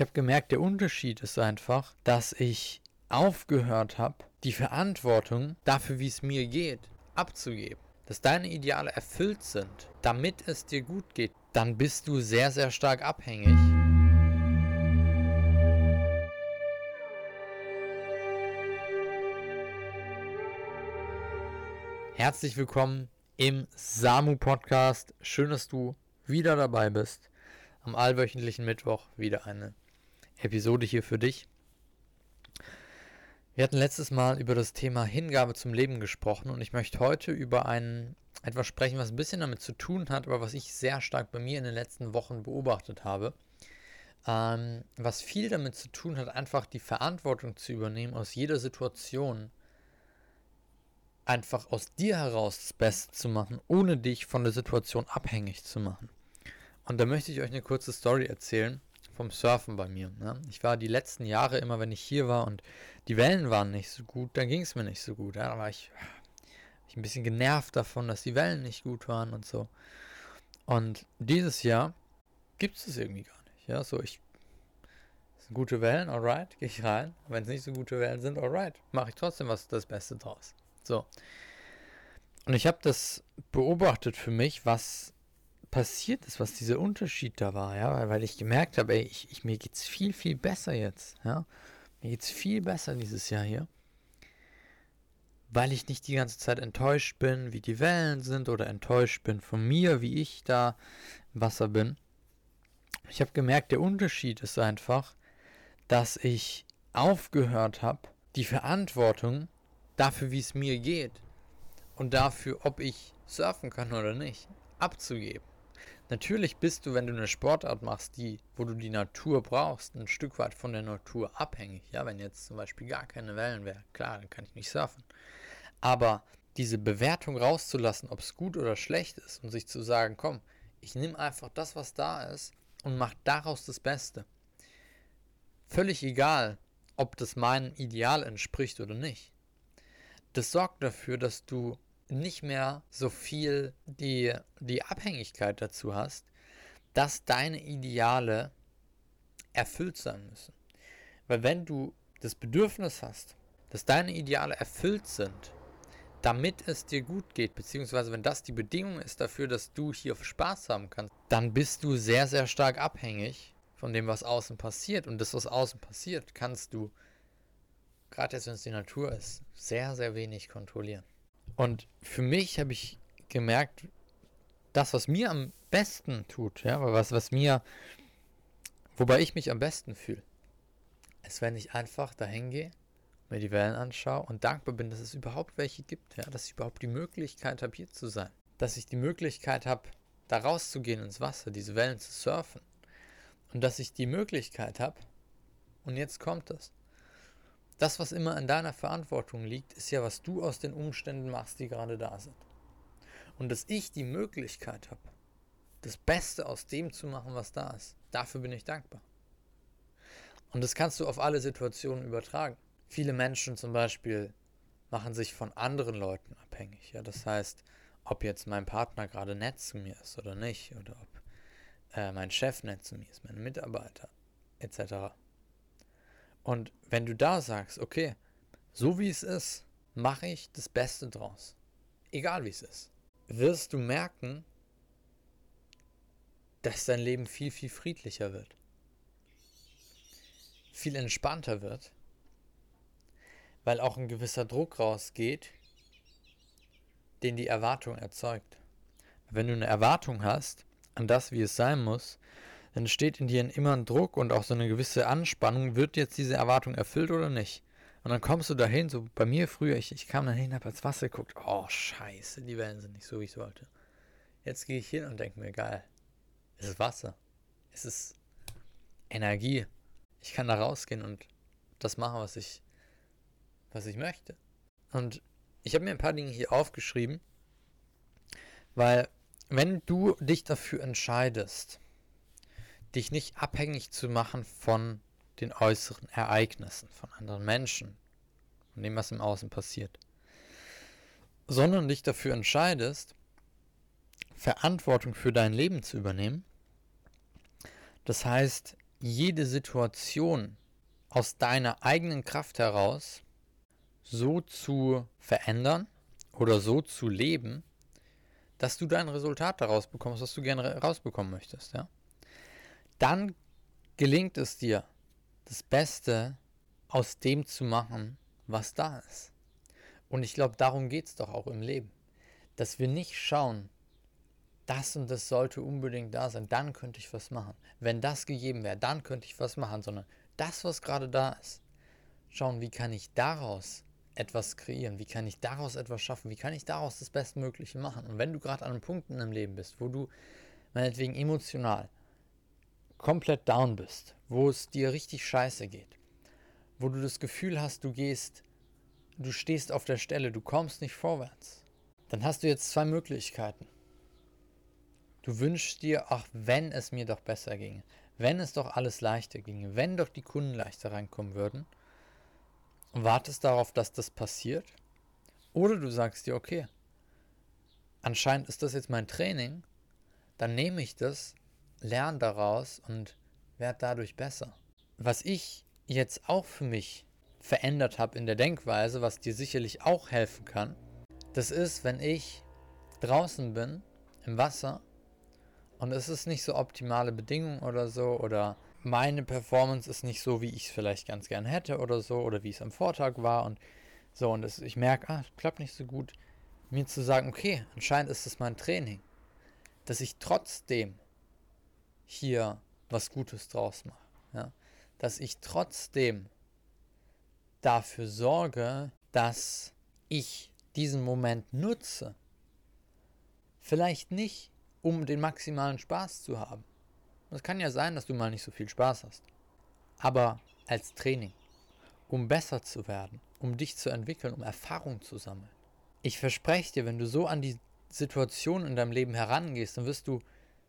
Ich habe gemerkt, der Unterschied ist einfach, dass ich aufgehört habe, die Verantwortung dafür, wie es mir geht, abzugeben. Dass deine Ideale erfüllt sind, damit es dir gut geht, dann bist du sehr, sehr stark abhängig. Herzlich willkommen im Samu Podcast. Schön, dass du wieder dabei bist. Am allwöchentlichen Mittwoch wieder eine Episode hier für dich. Wir hatten letztes Mal über das Thema Hingabe zum Leben gesprochen und ich möchte heute über ein etwas sprechen, was ein bisschen damit zu tun hat, aber was ich sehr stark bei mir in den letzten Wochen beobachtet habe. Ähm, was viel damit zu tun hat, einfach die Verantwortung zu übernehmen, aus jeder Situation einfach aus dir heraus das Beste zu machen, ohne dich von der Situation abhängig zu machen. Und da möchte ich euch eine kurze Story erzählen vom Surfen bei mir. Ne? Ich war die letzten Jahre immer, wenn ich hier war und die Wellen waren nicht so gut, dann ging es mir nicht so gut. Ja? Da war ich, ich ein bisschen genervt davon, dass die Wellen nicht gut waren und so. Und dieses Jahr gibt es das irgendwie gar nicht. Ja, so ich gute Wellen, alright, gehe ich rein. Wenn es nicht so gute Wellen sind, alright, mache ich trotzdem was das Beste draus. So. Und ich habe das beobachtet für mich, was passiert ist, was dieser Unterschied da war, ja, weil, ich gemerkt habe, ey, ich, ich, mir geht's viel, viel besser jetzt, ja. Mir geht's viel besser dieses Jahr hier. Weil ich nicht die ganze Zeit enttäuscht bin, wie die Wellen sind, oder enttäuscht bin von mir, wie ich da im Wasser bin. Ich habe gemerkt, der Unterschied ist einfach, dass ich aufgehört habe, die Verantwortung dafür, wie es mir geht und dafür, ob ich surfen kann oder nicht, abzugeben. Natürlich bist du, wenn du eine Sportart machst, die, wo du die Natur brauchst, ein Stück weit von der Natur abhängig. Ja, wenn jetzt zum Beispiel gar keine Wellen wären, klar, dann kann ich nicht surfen. Aber diese Bewertung rauszulassen, ob es gut oder schlecht ist und sich zu sagen, komm, ich nehme einfach das, was da ist und mache daraus das Beste. Völlig egal, ob das meinem Ideal entspricht oder nicht. Das sorgt dafür, dass du nicht mehr so viel die, die Abhängigkeit dazu hast, dass deine Ideale erfüllt sein müssen. Weil wenn du das Bedürfnis hast, dass deine Ideale erfüllt sind, damit es dir gut geht, beziehungsweise wenn das die Bedingung ist dafür, dass du hier Spaß haben kannst, dann bist du sehr, sehr stark abhängig von dem, was außen passiert. Und das, was außen passiert, kannst du, gerade jetzt wenn es die Natur ist, sehr, sehr wenig kontrollieren. Und für mich habe ich gemerkt, das, was mir am besten tut, ja, was, was mir, wobei ich mich am besten fühle, ist, wenn ich einfach dahin gehe, mir die Wellen anschaue und dankbar bin, dass es überhaupt welche gibt, ja, dass ich überhaupt die Möglichkeit habe, hier zu sein. Dass ich die Möglichkeit habe, da rauszugehen ins Wasser, diese Wellen zu surfen. Und dass ich die Möglichkeit habe, und jetzt kommt es, das, was immer in deiner Verantwortung liegt, ist ja, was du aus den Umständen machst, die gerade da sind. Und dass ich die Möglichkeit habe, das Beste aus dem zu machen, was da ist, dafür bin ich dankbar. Und das kannst du auf alle Situationen übertragen. Viele Menschen zum Beispiel machen sich von anderen Leuten abhängig. Ja? Das heißt, ob jetzt mein Partner gerade nett zu mir ist oder nicht, oder ob äh, mein Chef nett zu mir ist, meine Mitarbeiter, etc. Und wenn du da sagst, okay, so wie es ist, mache ich das Beste draus, egal wie es ist, wirst du merken, dass dein Leben viel, viel friedlicher wird, viel entspannter wird, weil auch ein gewisser Druck rausgeht, den die Erwartung erzeugt. Wenn du eine Erwartung hast an das, wie es sein muss, dann steht in dir immer ein Druck und auch so eine gewisse Anspannung, wird jetzt diese Erwartung erfüllt oder nicht? Und dann kommst du dahin, so bei mir früher, ich, ich kam dann hin, hab ins Wasser geguckt, oh scheiße, die Wellen sind nicht so, wie ich wollte. Jetzt gehe ich hin und denke mir, geil, es ist Wasser, es ist Energie. Ich kann da rausgehen und das machen, was ich, was ich möchte. Und ich habe mir ein paar Dinge hier aufgeschrieben, weil wenn du dich dafür entscheidest, dich nicht abhängig zu machen von den äußeren Ereignissen, von anderen Menschen, von dem, was im Außen passiert, sondern dich dafür entscheidest, Verantwortung für dein Leben zu übernehmen. Das heißt, jede Situation aus deiner eigenen Kraft heraus so zu verändern oder so zu leben, dass du dein Resultat daraus bekommst, was du gerne rausbekommen möchtest, ja? Dann gelingt es dir, das Beste aus dem zu machen, was da ist. Und ich glaube, darum geht es doch auch im Leben. Dass wir nicht schauen, das und das sollte unbedingt da sein, dann könnte ich was machen. Wenn das gegeben wäre, dann könnte ich was machen, sondern das, was gerade da ist, schauen, wie kann ich daraus etwas kreieren, wie kann ich daraus etwas schaffen, wie kann ich daraus das Bestmögliche machen. Und wenn du gerade an einem Punkt in deinem Leben bist, wo du meinetwegen emotional komplett down bist, wo es dir richtig scheiße geht, wo du das Gefühl hast, du gehst, du stehst auf der Stelle, du kommst nicht vorwärts, dann hast du jetzt zwei Möglichkeiten. Du wünschst dir, ach, wenn es mir doch besser ginge, wenn es doch alles leichter ginge, wenn doch die Kunden leichter reinkommen würden, und wartest darauf, dass das passiert. Oder du sagst dir, okay, anscheinend ist das jetzt mein Training, dann nehme ich das, lerne daraus und werde dadurch besser. Was ich jetzt auch für mich verändert habe in der Denkweise, was dir sicherlich auch helfen kann, das ist, wenn ich draußen bin im Wasser und es ist nicht so optimale Bedingungen oder so oder meine Performance ist nicht so, wie ich es vielleicht ganz gern hätte oder so oder wie es am Vortag war und so und das, ich merke, ah, klappt nicht so gut, mir zu sagen, okay, anscheinend ist es mein Training, dass ich trotzdem hier was Gutes draus mache, ja? dass ich trotzdem dafür sorge, dass ich diesen Moment nutze. Vielleicht nicht, um den maximalen Spaß zu haben. Es kann ja sein, dass du mal nicht so viel Spaß hast. Aber als Training, um besser zu werden, um dich zu entwickeln, um Erfahrung zu sammeln. Ich verspreche dir, wenn du so an die Situation in deinem Leben herangehst, dann wirst du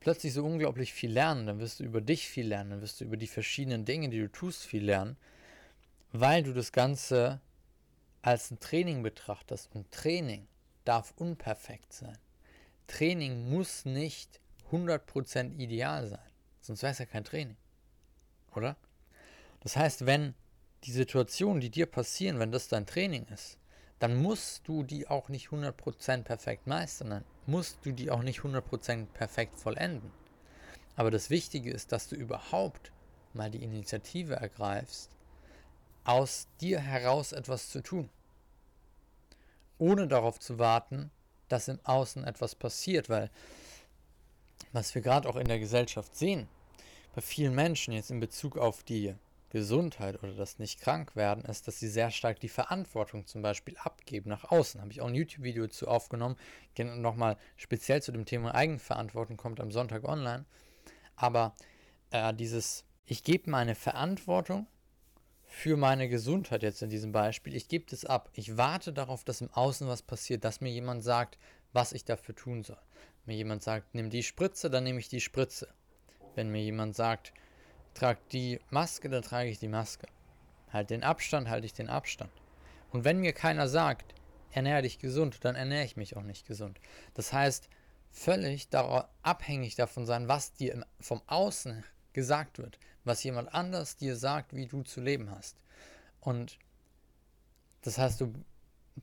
plötzlich so unglaublich viel lernen, dann wirst du über dich viel lernen, dann wirst du über die verschiedenen Dinge, die du tust, viel lernen, weil du das Ganze als ein Training betrachtest. Und Training darf unperfekt sein. Training muss nicht 100% ideal sein, sonst wäre es ja kein Training. Oder? Das heißt, wenn die Situationen, die dir passieren, wenn das dein Training ist, dann musst du die auch nicht 100% perfekt meistern, dann musst du die auch nicht 100% perfekt vollenden. Aber das Wichtige ist, dass du überhaupt mal die Initiative ergreifst, aus dir heraus etwas zu tun. Ohne darauf zu warten, dass im Außen etwas passiert, weil was wir gerade auch in der Gesellschaft sehen, bei vielen Menschen jetzt in Bezug auf die Gesundheit oder das nicht krank werden, ist, dass sie sehr stark die Verantwortung zum Beispiel abgeben nach außen. Habe ich auch ein YouTube-Video zu aufgenommen, nochmal speziell zu dem Thema Eigenverantwortung, kommt am Sonntag online. Aber äh, dieses, ich gebe meine Verantwortung für meine Gesundheit jetzt in diesem Beispiel, ich gebe das ab. Ich warte darauf, dass im Außen was passiert, dass mir jemand sagt, was ich dafür tun soll. Wenn mir jemand sagt, nimm die Spritze, dann nehme ich die Spritze. Wenn mir jemand sagt, trag die Maske, dann trage ich die Maske. Halt den Abstand, halte ich den Abstand. Und wenn mir keiner sagt, ernähre dich gesund, dann ernähre ich mich auch nicht gesund. Das heißt, völlig abhängig davon sein, was dir vom Außen gesagt wird, was jemand anders dir sagt, wie du zu leben hast. Und das heißt, du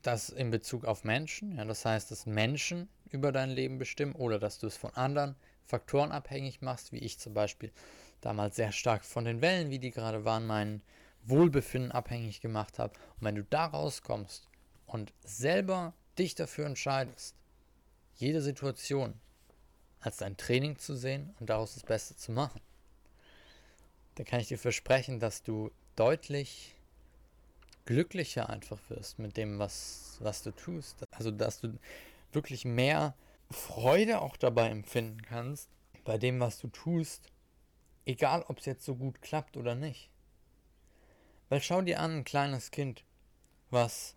das in Bezug auf Menschen, ja, das heißt, dass Menschen über dein Leben bestimmen oder dass du es von anderen Faktoren abhängig machst, wie ich zum Beispiel damals sehr stark von den Wellen, wie die gerade waren, mein Wohlbefinden abhängig gemacht habe. Und wenn du da rauskommst und selber dich dafür entscheidest, jede Situation als dein Training zu sehen und daraus das Beste zu machen, dann kann ich dir versprechen, dass du deutlich glücklicher einfach wirst mit dem, was, was du tust. Also, dass du wirklich mehr Freude auch dabei empfinden kannst, bei dem, was du tust, egal ob es jetzt so gut klappt oder nicht. Weil schau dir an, ein kleines Kind, was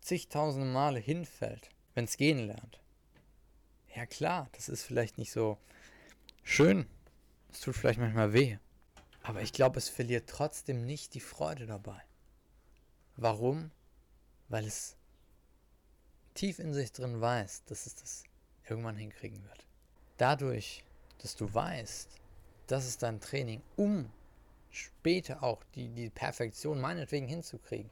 zigtausende Male hinfällt, wenn es gehen lernt. Ja klar, das ist vielleicht nicht so schön. Es tut vielleicht manchmal weh. Aber ich glaube, es verliert trotzdem nicht die Freude dabei. Warum? Weil es tief in sich drin weiß, dass es das irgendwann hinkriegen wird. Dadurch, dass du weißt, das ist dein Training, um später auch die, die Perfektion meinetwegen hinzukriegen,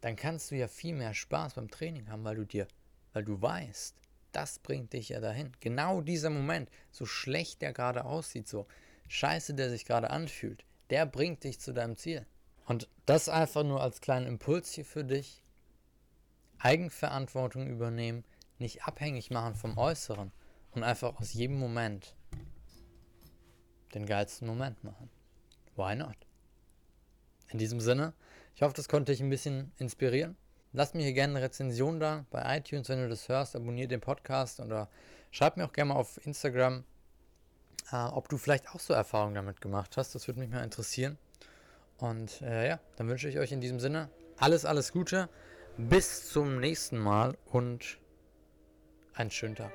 dann kannst du ja viel mehr Spaß beim Training haben, weil du dir, weil du weißt, das bringt dich ja dahin. Genau dieser Moment, so schlecht der gerade aussieht, so scheiße der sich gerade anfühlt, der bringt dich zu deinem Ziel. Und das einfach nur als kleinen Impuls hier für dich. Eigenverantwortung übernehmen, nicht abhängig machen vom Äußeren und einfach aus jedem Moment den geilsten Moment machen. Why not? In diesem Sinne, ich hoffe, das konnte dich ein bisschen inspirieren. Lass mir hier gerne eine Rezension da bei iTunes, wenn du das hörst. Abonniere den Podcast oder schreib mir auch gerne mal auf Instagram, äh, ob du vielleicht auch so Erfahrungen damit gemacht hast. Das würde mich mal interessieren. Und äh, ja, dann wünsche ich euch in diesem Sinne alles, alles Gute. Bis zum nächsten Mal und einen schönen Tag.